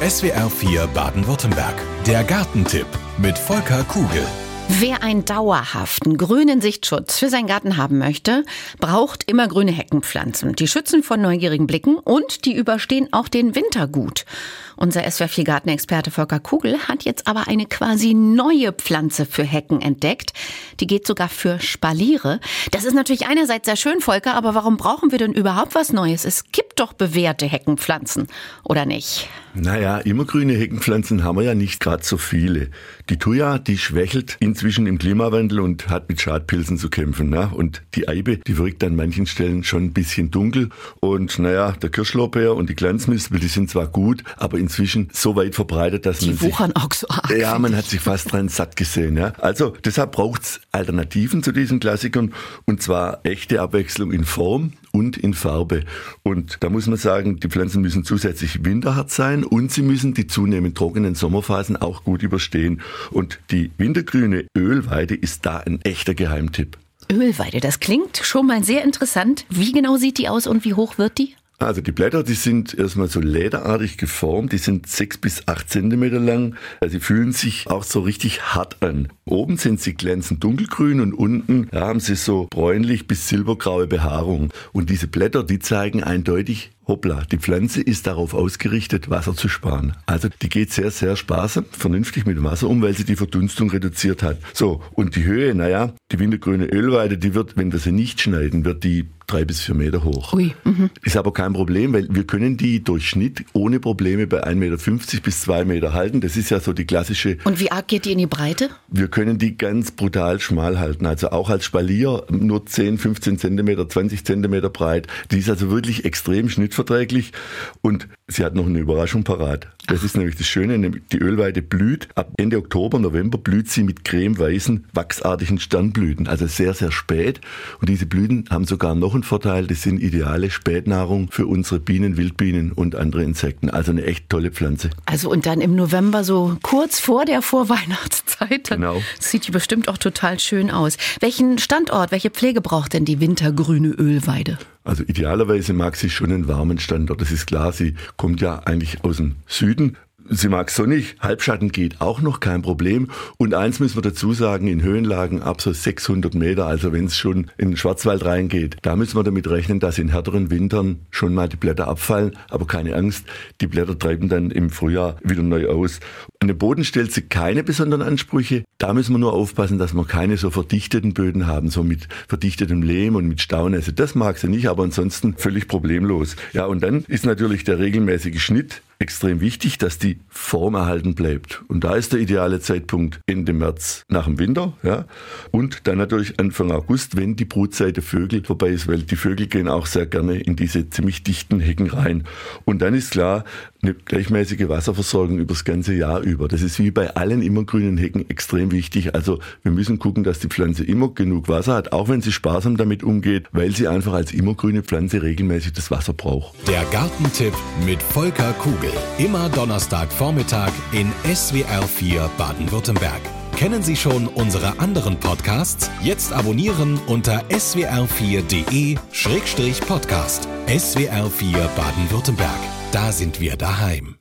SWR 4 Baden-Württemberg. Der Gartentipp mit Volker Kugel. Wer einen dauerhaften grünen Sichtschutz für seinen Garten haben möchte, braucht immer grüne Heckenpflanzen. Die schützen vor neugierigen Blicken und die überstehen auch den Winter gut. Unser SWR 4 Gartenexperte Volker Kugel hat jetzt aber eine quasi neue Pflanze für Hecken entdeckt. Die geht sogar für Spaliere. Das ist natürlich einerseits sehr schön, Volker, aber warum brauchen wir denn überhaupt was Neues? Es gibt doch bewährte Heckenpflanzen, oder nicht? Naja, immergrüne Heckenpflanzen haben wir ja nicht gerade so viele. Die Thuja, die schwächelt inzwischen im Klimawandel und hat mit Schadpilzen zu kämpfen. Ne? Und die Eibe, die wirkt an manchen Stellen schon ein bisschen dunkel. Und naja, der Kirschlorbeer und die Glanzmispel, die sind zwar gut, aber inzwischen so weit verbreitet, dass die man wuchern sich, auch so arg. Ja, man hat sich fast dran satt gesehen. Ja? Also deshalb braucht's Alternativen zu diesen Klassikern und zwar echte Abwechslung in Form und in Farbe. Und da muss man sagen, die Pflanzen müssen zusätzlich winterhart sein und sie müssen die zunehmend trockenen Sommerphasen auch gut überstehen. Und die wintergrüne Ölweide ist da ein echter Geheimtipp. Ölweide, das klingt schon mal sehr interessant. Wie genau sieht die aus und wie hoch wird die? Also die Blätter, die sind erstmal so lederartig geformt, die sind sechs bis acht Zentimeter lang. Also sie fühlen sich auch so richtig hart an. Oben sind sie glänzend dunkelgrün und unten haben sie so bräunlich bis silbergraue Behaarung. Und diese Blätter, die zeigen eindeutig, hoppla, die Pflanze ist darauf ausgerichtet, Wasser zu sparen. Also die geht sehr, sehr sparsam, vernünftig mit Wasser um, weil sie die Verdunstung reduziert hat. So, und die Höhe, naja, die wintergrüne Ölweide, die wird, wenn wir sie nicht schneiden, wird die drei bis vier Meter hoch. Ui, mhm. Ist aber kein Problem, weil wir können die durch Schnitt ohne Probleme bei 1,50 Meter bis 2 Meter halten. Das ist ja so die klassische. Und wie arg geht die in die Breite? Wir können die ganz brutal schmal halten. Also auch als Spalier nur 10, 15 Zentimeter, 20 Zentimeter breit. Die ist also wirklich extrem schnittverträglich und sie hat noch eine Überraschung parat. Das ist nämlich das Schöne, nämlich die Ölweide blüht. Ab Ende Oktober, November blüht sie mit cremeweißen, wachsartigen Sternblüten. Also sehr, sehr spät. Und diese Blüten haben sogar noch einen Vorteil. Das sind ideale Spätnahrung für unsere Bienen, Wildbienen und andere Insekten. Also eine echt tolle Pflanze. Also und dann im November so kurz vor der Vorweihnachtszeit, Genau. sieht die bestimmt auch total schön aus. Welchen Standort, welche Pflege braucht denn die wintergrüne Ölweide? Also idealerweise mag sie schon einen warmen Standort. Das ist klar, sie kommt ja eigentlich aus dem Süden. Sie mag sonnig, Halbschatten geht auch noch kein Problem. Und eins müssen wir dazu sagen, in Höhenlagen ab so 600 Meter, also wenn es schon in den Schwarzwald reingeht, da müssen wir damit rechnen, dass in härteren Wintern schon mal die Blätter abfallen. Aber keine Angst, die Blätter treiben dann im Frühjahr wieder neu aus. An den Boden stellt sie keine besonderen Ansprüche. Da müssen wir nur aufpassen, dass wir keine so verdichteten Böden haben, so mit verdichtetem Lehm und mit Staunässe. Das mag sie nicht, aber ansonsten völlig problemlos. Ja, und dann ist natürlich der regelmäßige Schnitt extrem wichtig, dass die Form erhalten bleibt. Und da ist der ideale Zeitpunkt Ende März nach dem Winter, ja. Und dann natürlich Anfang August, wenn die Brutzeit der Vögel vorbei ist, weil die Vögel gehen auch sehr gerne in diese ziemlich dichten Hecken rein. Und dann ist klar, eine gleichmäßige Wasserversorgung über das ganze Jahr über. Das ist wie bei allen immergrünen Hecken extrem wichtig. Also wir müssen gucken, dass die Pflanze immer genug Wasser hat, auch wenn sie sparsam damit umgeht, weil sie einfach als immergrüne Pflanze regelmäßig das Wasser braucht. Der Gartentipp mit Volker Kugel. Immer Donnerstagvormittag in SWR 4 Baden-Württemberg. Kennen Sie schon unsere anderen Podcasts? Jetzt abonnieren unter swr4.de-podcast. SWR 4 Baden-Württemberg. Da sind wir daheim.